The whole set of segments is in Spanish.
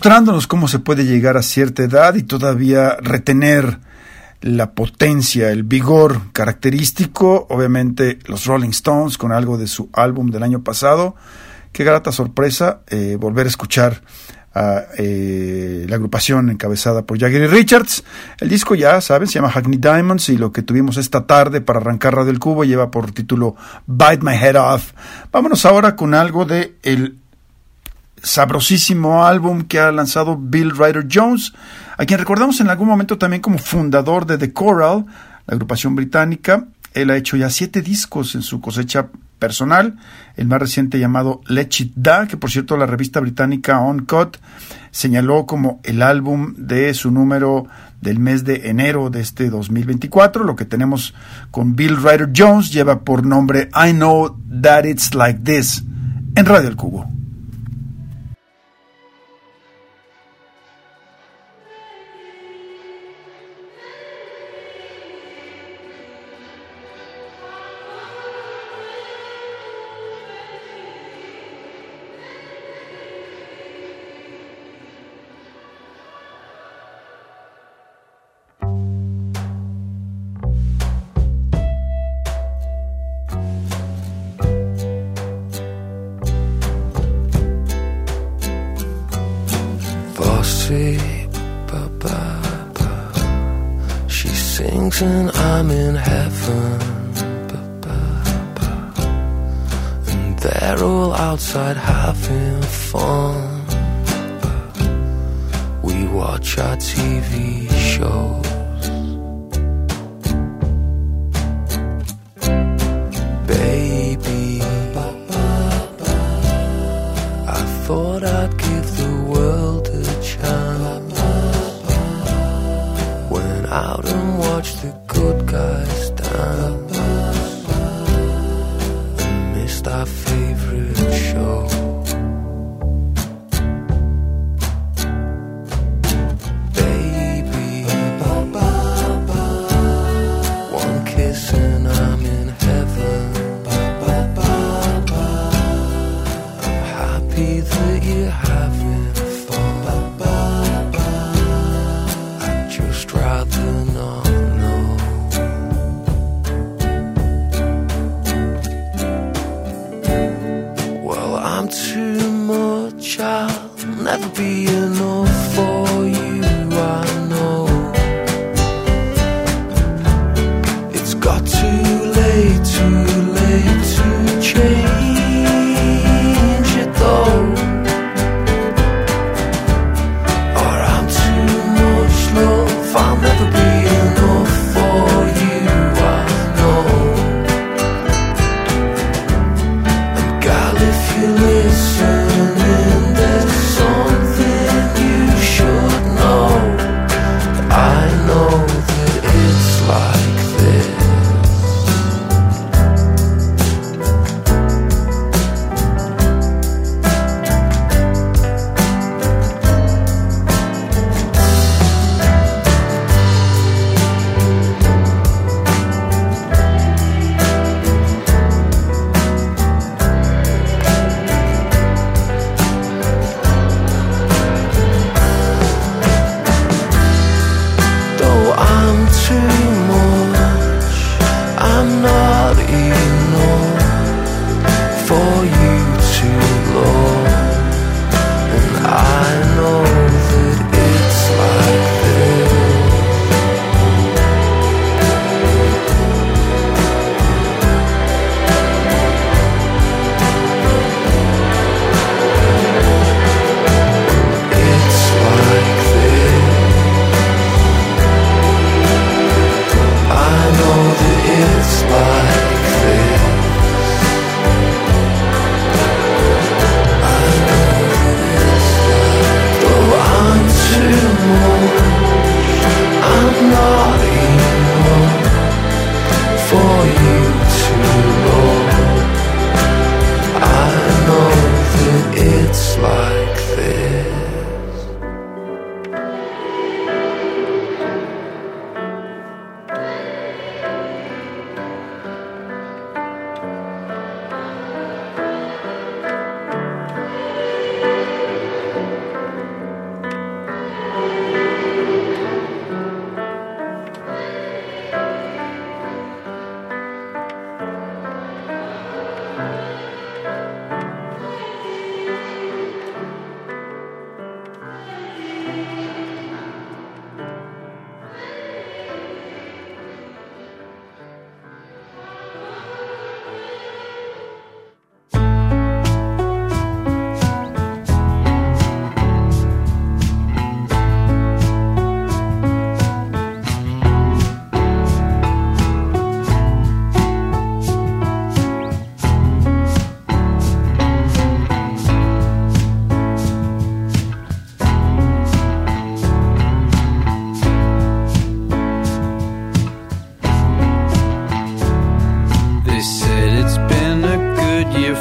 Demostrándonos cómo se puede llegar a cierta edad y todavía retener la potencia, el vigor característico, obviamente los Rolling Stones con algo de su álbum del año pasado. Qué grata sorpresa eh, volver a escuchar a eh, la agrupación encabezada por Jagger y Richards. El disco ya saben, se llama Hackney Diamonds y lo que tuvimos esta tarde para arrancar Radio El Cubo lleva por título Bite My Head Off. Vámonos ahora con algo de el sabrosísimo álbum que ha lanzado Bill Ryder Jones, a quien recordamos en algún momento también como fundador de The Coral, la agrupación británica. Él ha hecho ya siete discos en su cosecha personal, el más reciente llamado Let It Da, que por cierto la revista británica On Cut señaló como el álbum de su número del mes de enero de este 2024. Lo que tenemos con Bill Ryder Jones lleva por nombre I Know That It's Like This en Radio El Cubo.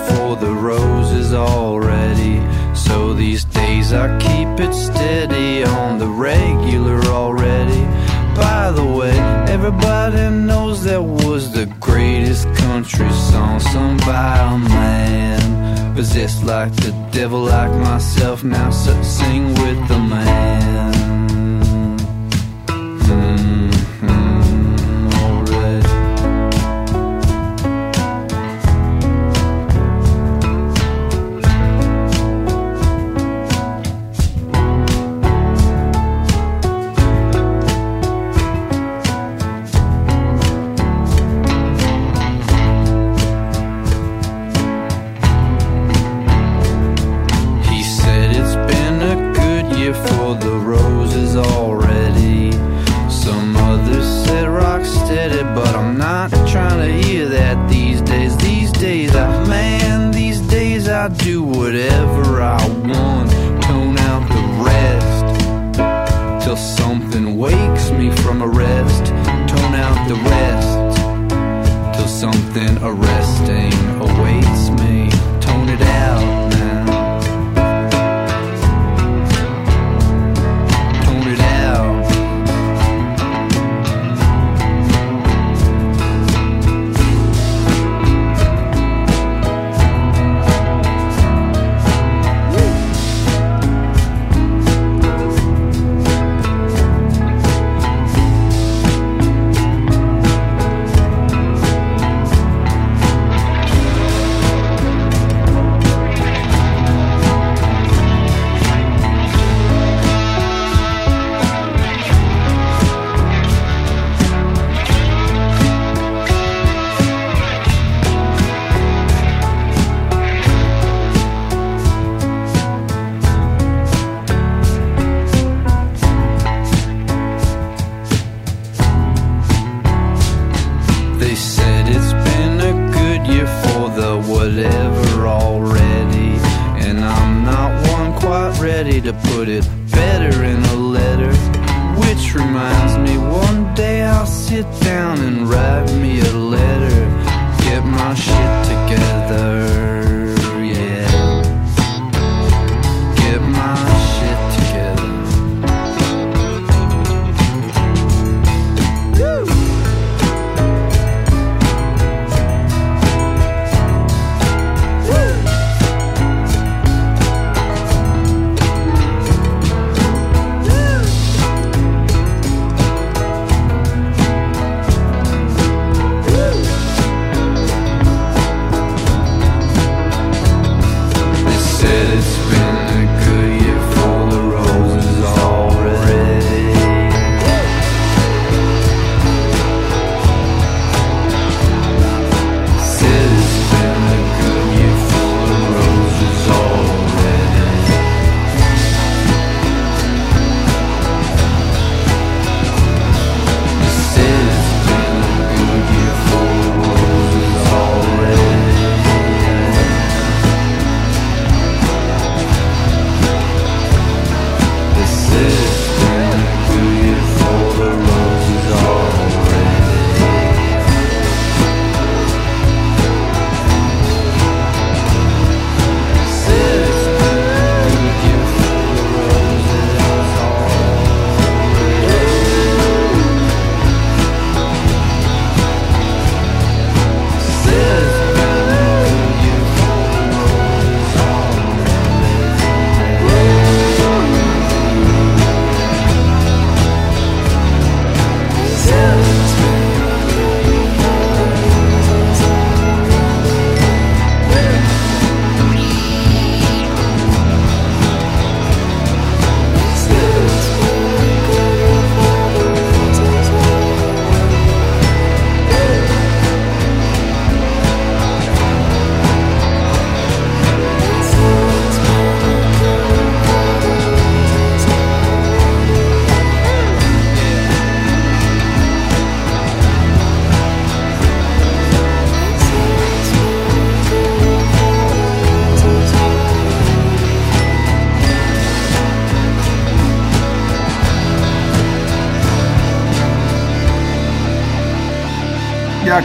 for the roses already. So these days I keep it steady on the regular already. By the way, everybody knows that was the greatest country song sung by a man. Possessed like the devil, like myself, now sing with the man.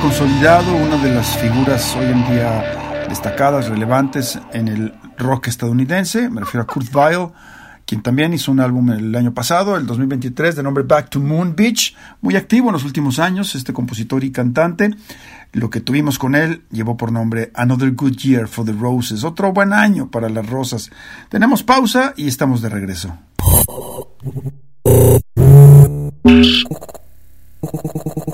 consolidado, una de las figuras hoy en día destacadas, relevantes en el rock estadounidense, me refiero a Kurt Vile, quien también hizo un álbum el año pasado, el 2023, de nombre Back to Moon Beach, muy activo en los últimos años, este compositor y cantante. Lo que tuvimos con él llevó por nombre Another Good Year for the Roses, otro buen año para las rosas. Tenemos pausa y estamos de regreso.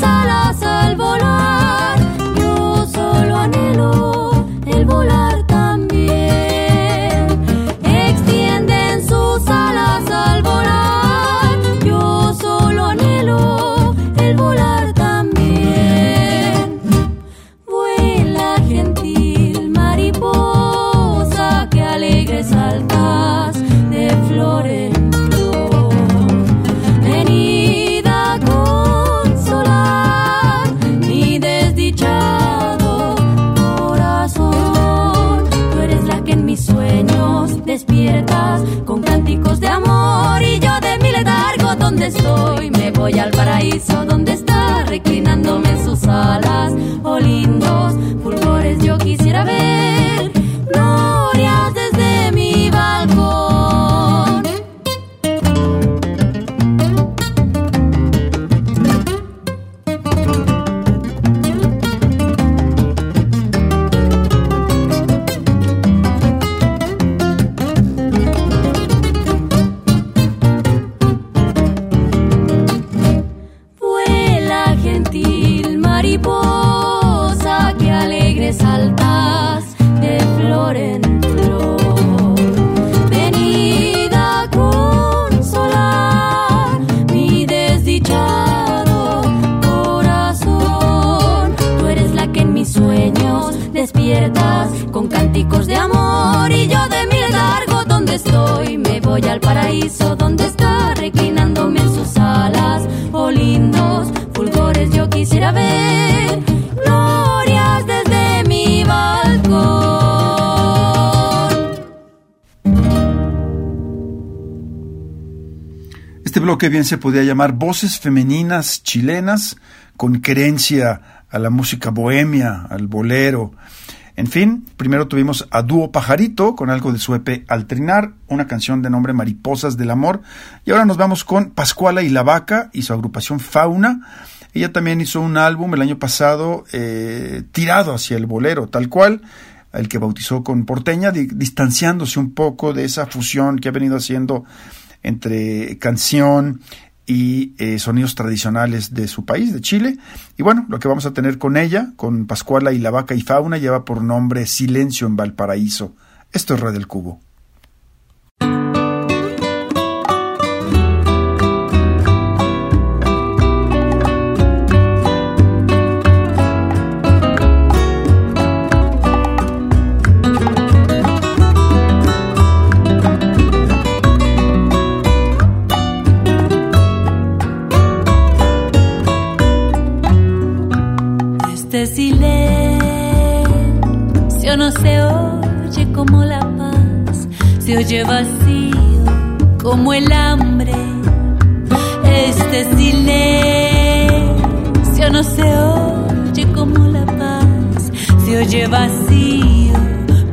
Extienden sus alas al paraíso donde está reclinándome en sus alas. Oh lindos fulgores yo quisiera ver glorias desde mi balcón. Este bloque bien se podía llamar Voces femeninas chilenas con querencia a la música bohemia, al bolero. En fin, primero tuvimos a Dúo Pajarito con algo de su EP Al Trinar, una canción de nombre Mariposas del Amor. Y ahora nos vamos con Pascuala y la Vaca y su agrupación Fauna. Ella también hizo un álbum el año pasado eh, tirado hacia el bolero, tal cual, el que bautizó con Porteña, di- distanciándose un poco de esa fusión que ha venido haciendo entre canción y eh, sonidos tradicionales de su país, de Chile. Y bueno, lo que vamos a tener con ella, con Pascuala y la Vaca y Fauna, lleva por nombre Silencio en Valparaíso. Esto es Red del Cubo. Se oye vacío como el hambre. Este silencio no se oye como la paz, se oye vacío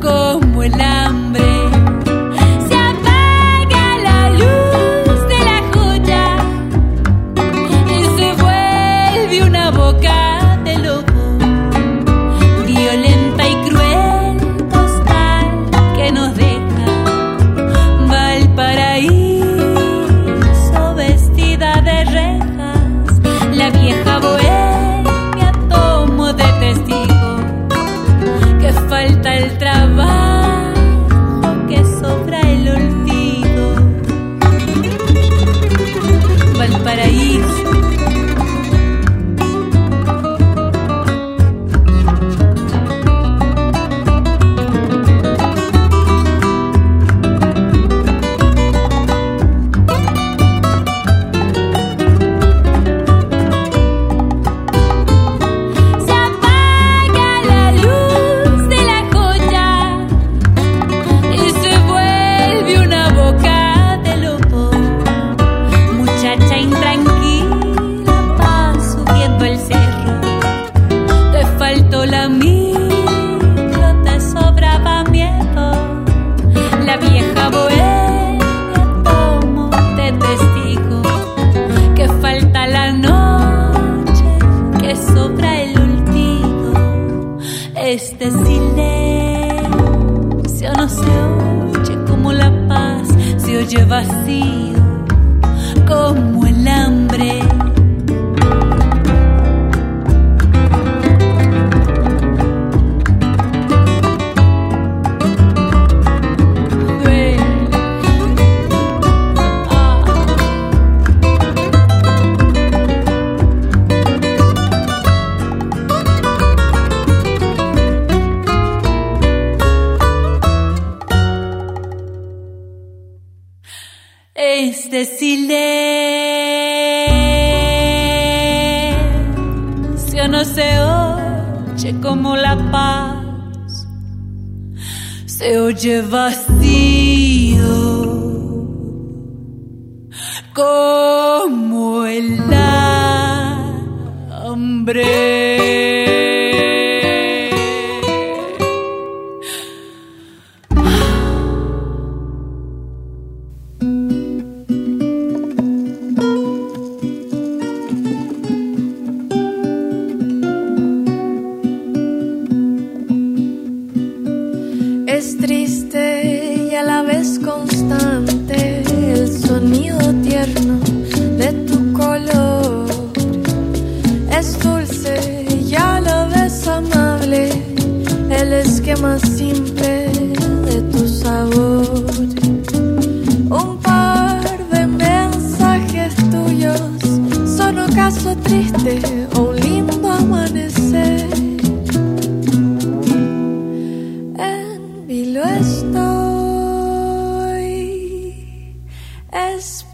como el hambre.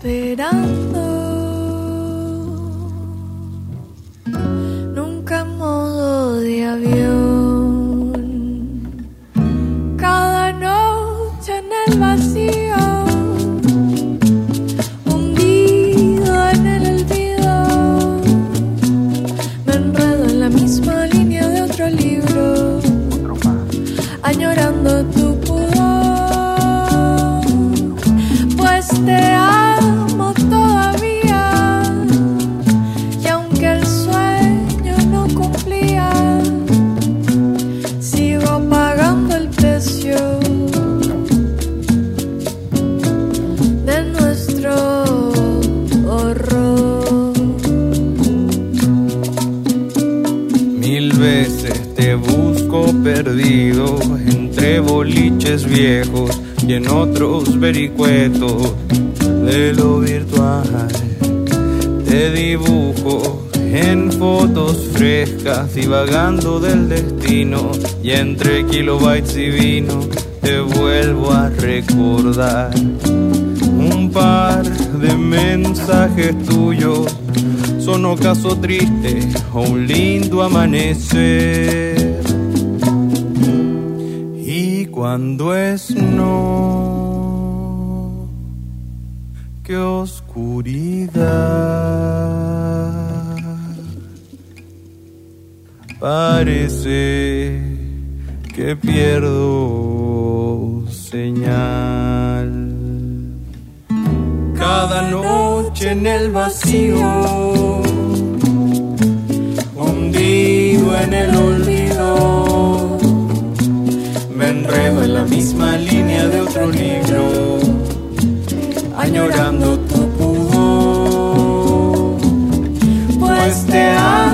每当 kilobytes y vino te vuelvo a recordar un par de mensajes tuyos son ocaso triste o un lindo amanecer cuando es no, qué oscuridad. Parece que pierdo señal. Cada noche en el vacío, hundido en el olvido enredo en la misma línea de otro libro, añorando tu pudor, pues te amo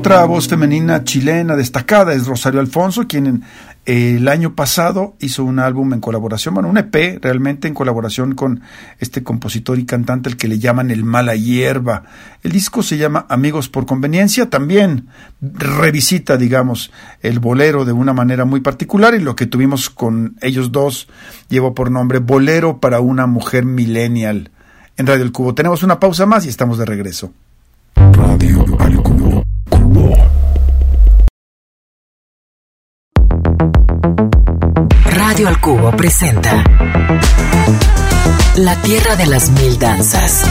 Otra voz femenina chilena destacada es Rosario Alfonso, quien el año pasado hizo un álbum en colaboración, bueno, un EP realmente en colaboración con este compositor y cantante, el que le llaman El Mala Hierba. El disco se llama Amigos por Conveniencia, también revisita, digamos, el bolero de una manera muy particular y lo que tuvimos con ellos dos llevó por nombre Bolero para una mujer millennial. En Radio El Cubo tenemos una pausa más y estamos de regreso. Radio Radio al Cubo presenta La Tierra de las Mil Danzas.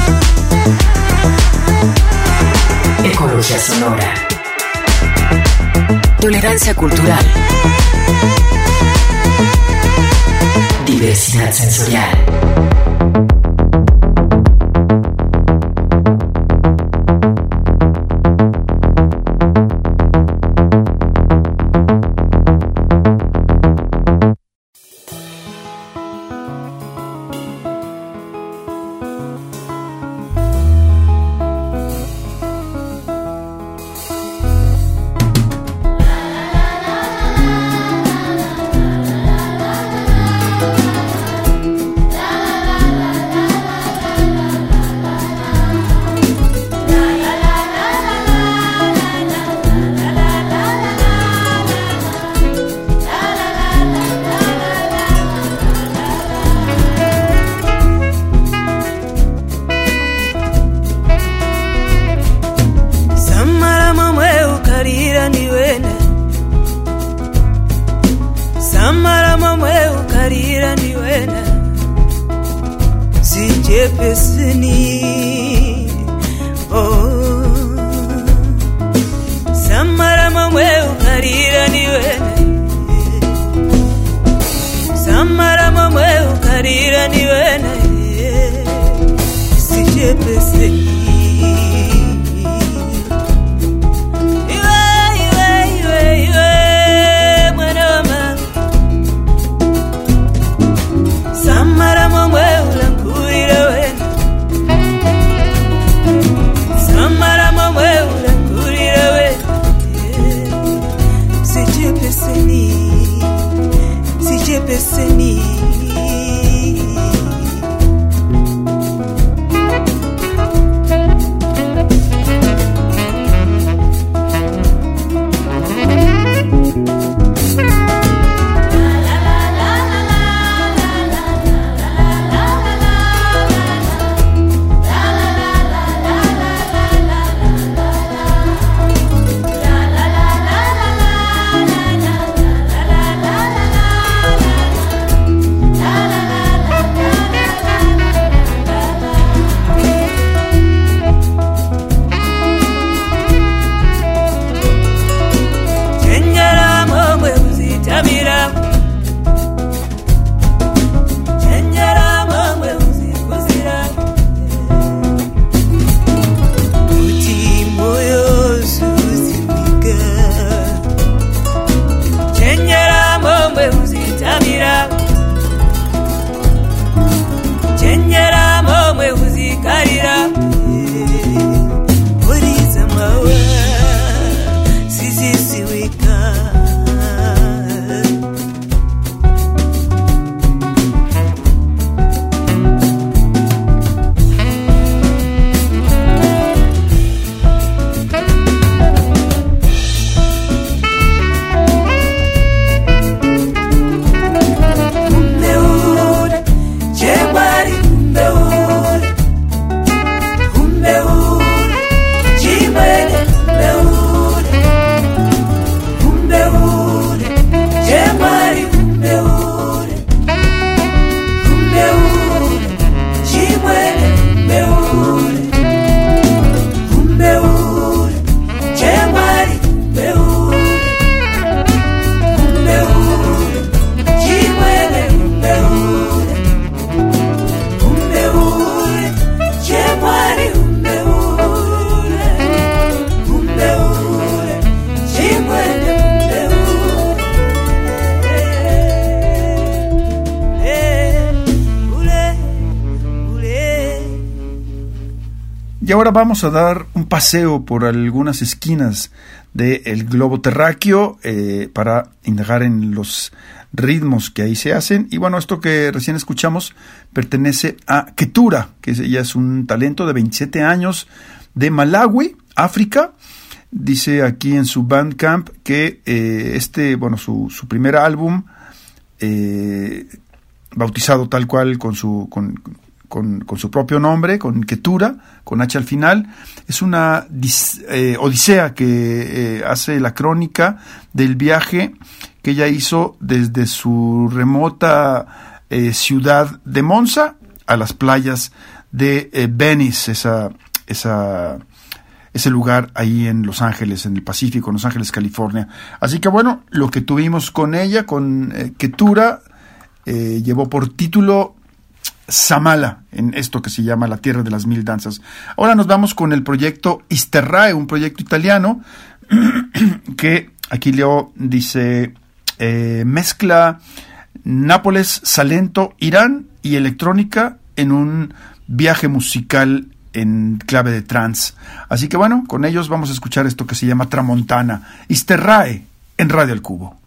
Ecología sonora. Tolerancia cultural. Diversidad sensorial. Vamos a dar un paseo por algunas esquinas del globo terráqueo eh, para indagar en los ritmos que ahí se hacen. Y bueno, esto que recién escuchamos pertenece a Ketura, que ella es un talento de 27 años de Malawi, África. Dice aquí en su Bandcamp que eh, este, bueno, su, su primer álbum, eh, bautizado tal cual con su, con- su propio nombre, con Ketura, con H al final, es una eh, odisea que eh, hace la crónica del viaje que ella hizo desde su remota eh, ciudad de Monza a las playas de Venice, esa, ese lugar ahí en Los Ángeles, en el Pacífico, en Los Ángeles, California. Así que bueno, lo que tuvimos con ella, con Ketura, llevó por título Samala, en esto que se llama La Tierra de las Mil Danzas. Ahora nos vamos con el proyecto Isterrae, un proyecto italiano que aquí leo, dice, eh, mezcla Nápoles, Salento, Irán y electrónica en un viaje musical en clave de trance. Así que bueno, con ellos vamos a escuchar esto que se llama Tramontana, Isterrae en Radio El Cubo.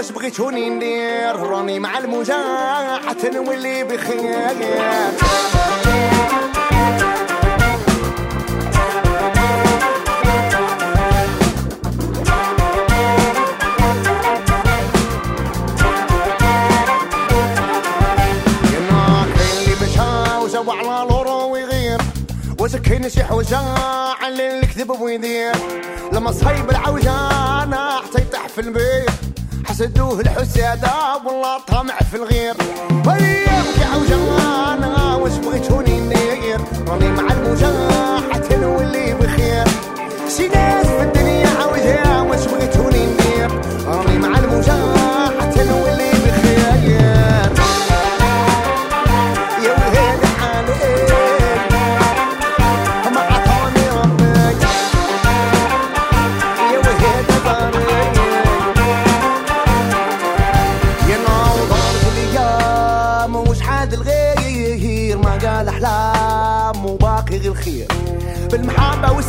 واش بغيتوني ندير؟ راني مع المجاعة تنولي بخير. كاين شي حوجه على الكذب ويدير. لما صهيب العوجة أنا حتى يطيح في البيت حسدوه الحسادة والله طمع في الغير. وياك عوجانة واش بغيتوني ندير راني مع الموجة حتى نولي بخير. شي ناس في الدنيا عوجة واش بغيتوني ندير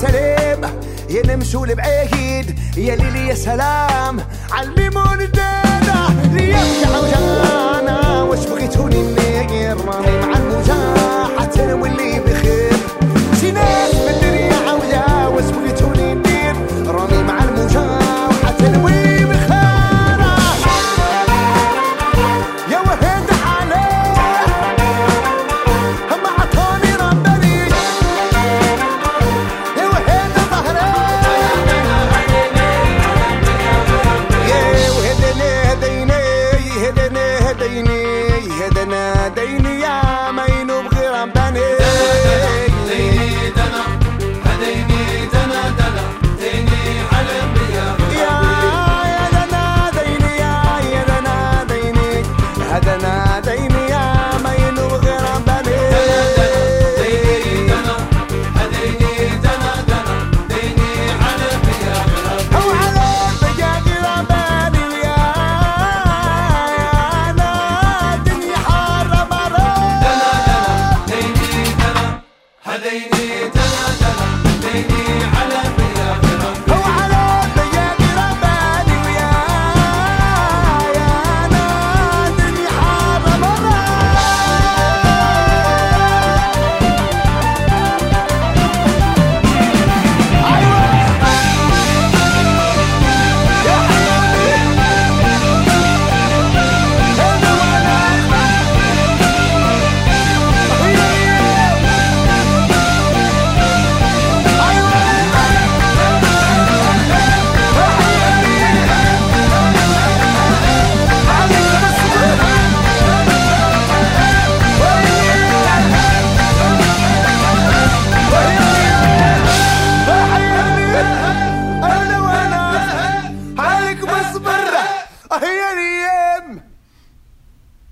والسلام يا نمشوا لبعيد. يا ليلي يا سلام. علميمون الدانا. ليبكي عوجانا واش بغيتوني ندير راني مع الموجة حتى نولي بخير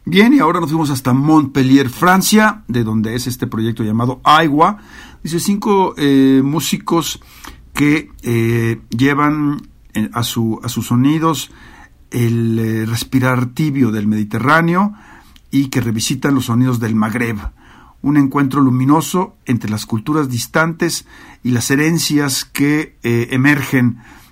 Bien, y ahora nos fuimos hasta Montpellier, Francia, de donde es este proyecto llamado Agua. Dice cinco eh, músicos que eh, llevan eh, a, su, a sus sonidos el eh, respirar tibio del Mediterráneo y que revisitan los sonidos del Magreb. Un encuentro luminoso entre las culturas distantes y las herencias que eh,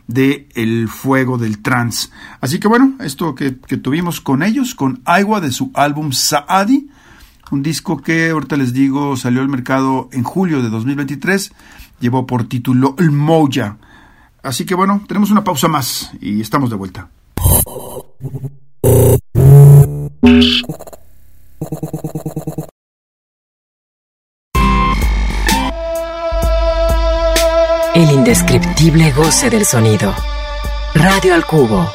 emergen de el fuego del trance. Así que bueno, esto que, que tuvimos con ellos, con Agua de su álbum Saadi, un disco que ahorita les digo salió al mercado en julio de 2023, llevó por título El Moya. Así que bueno, tenemos una pausa más y estamos de vuelta. El indescriptible goce del sonido. Radio al cubo.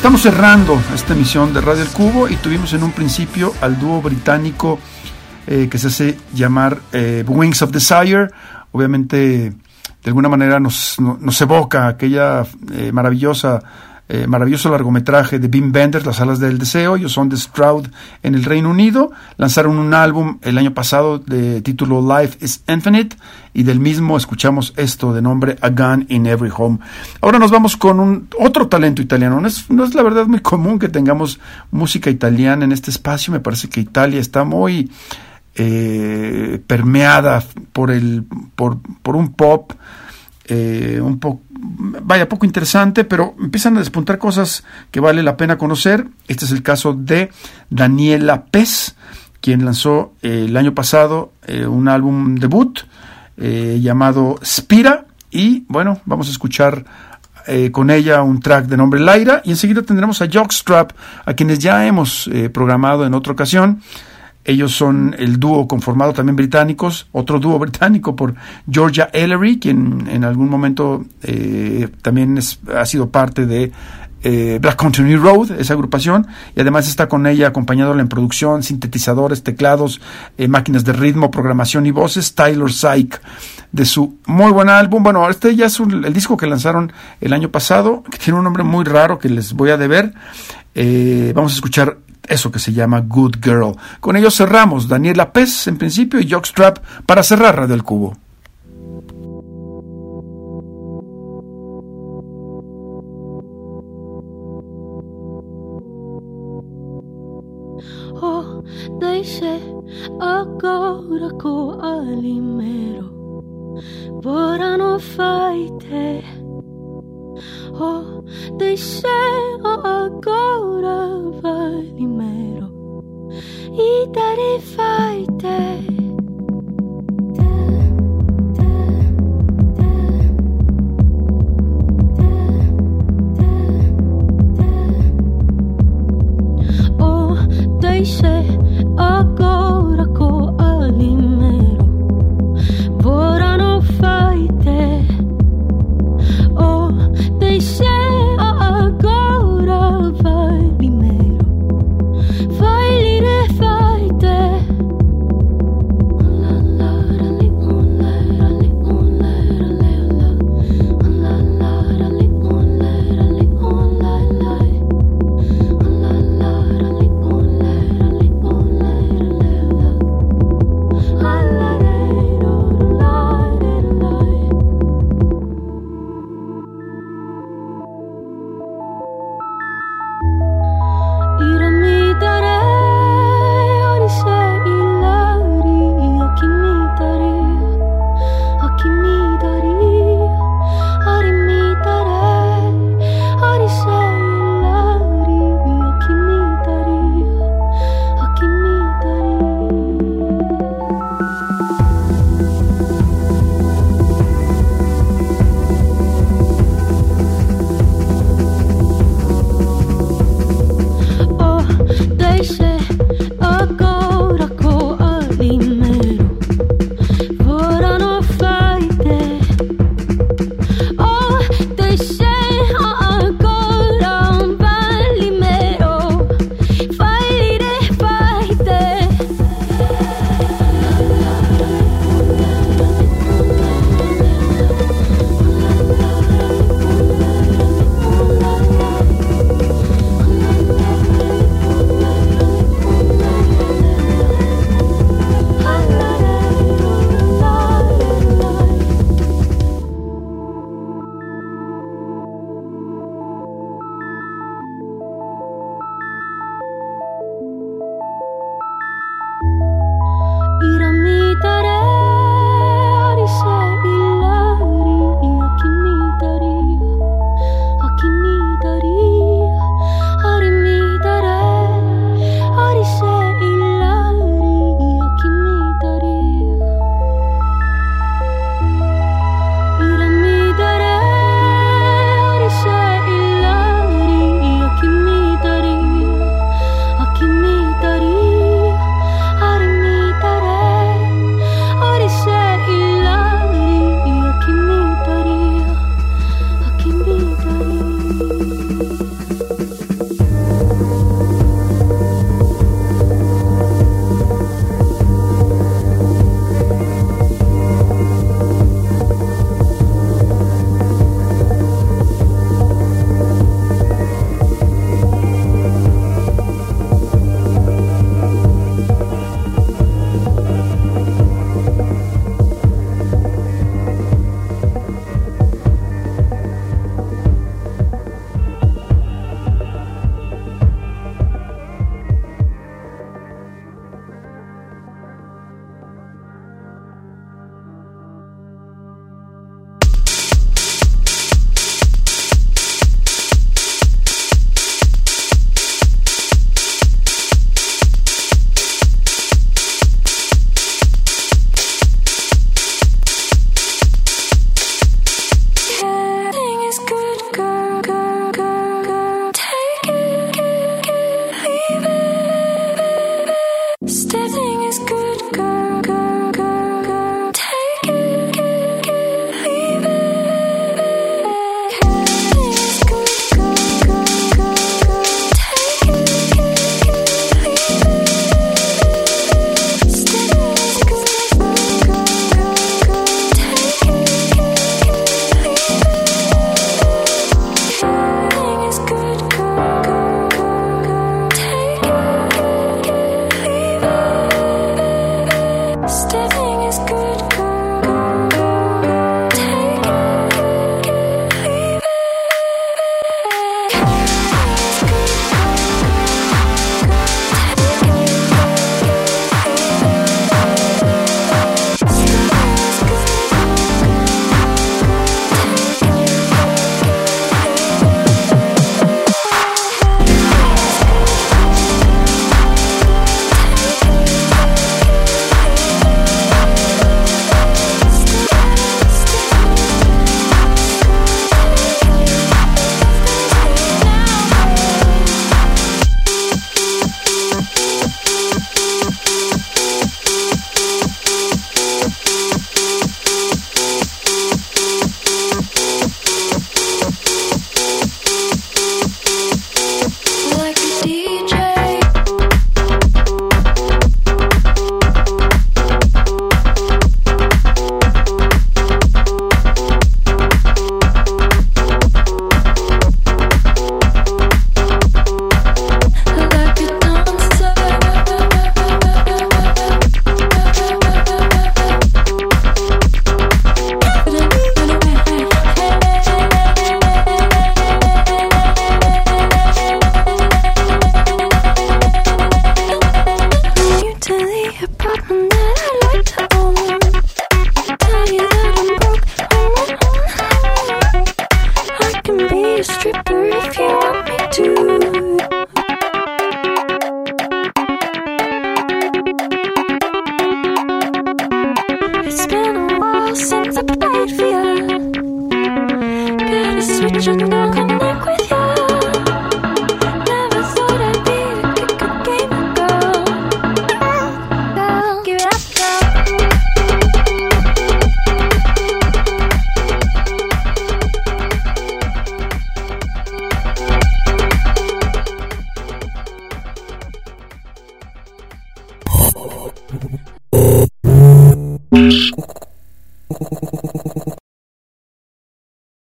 Estamos cerrando esta emisión de Radio El Cubo y tuvimos en un principio al dúo británico eh, que se hace llamar eh, Wings of Desire. Obviamente, de alguna manera nos, nos evoca aquella eh, maravillosa eh, maravilloso largometraje de Bim Benders, Las alas del deseo. Ellos son The Stroud en el Reino Unido. Lanzaron un álbum el año pasado de título Life is Infinite y del mismo escuchamos esto de nombre A Gun in Every Home. Ahora nos vamos con un otro talento italiano. No es, no es la verdad muy común que tengamos música italiana en este espacio. Me parece que Italia está muy eh, permeada por el por, por un pop eh, un poco, vaya, poco interesante, pero empiezan a despuntar cosas que vale la pena conocer. Este es el caso de Daniela Pez, quien lanzó eh, el año pasado eh, un álbum debut llamado Spira. Y bueno, vamos a escuchar con ella un track de nombre Laira. Y enseguida tendremos a Jockstrap, a quienes ya hemos programado en otra ocasión. Ellos son el dúo conformado también británicos, otro dúo británico por Georgia Ellery, quien en algún momento eh, también ha sido parte de eh, Black Country Road, esa agrupación, y además está con ella acompañándola en producción, sintetizadores, teclados, eh, máquinas de ritmo, programación y voces, Tyler Syke, de su muy buen álbum. Bueno, este ya es el disco que lanzaron el año pasado, que tiene un nombre muy raro que les voy a deber. vamos a escuchar eso que se llama Good Girl. Con ello cerramos Daniela Pez en principio y Jockstrap para cerrar Radio El Cubo. Oh, deixe agora co alimero Deixe agora vale mero. E dare fight Oh, deixe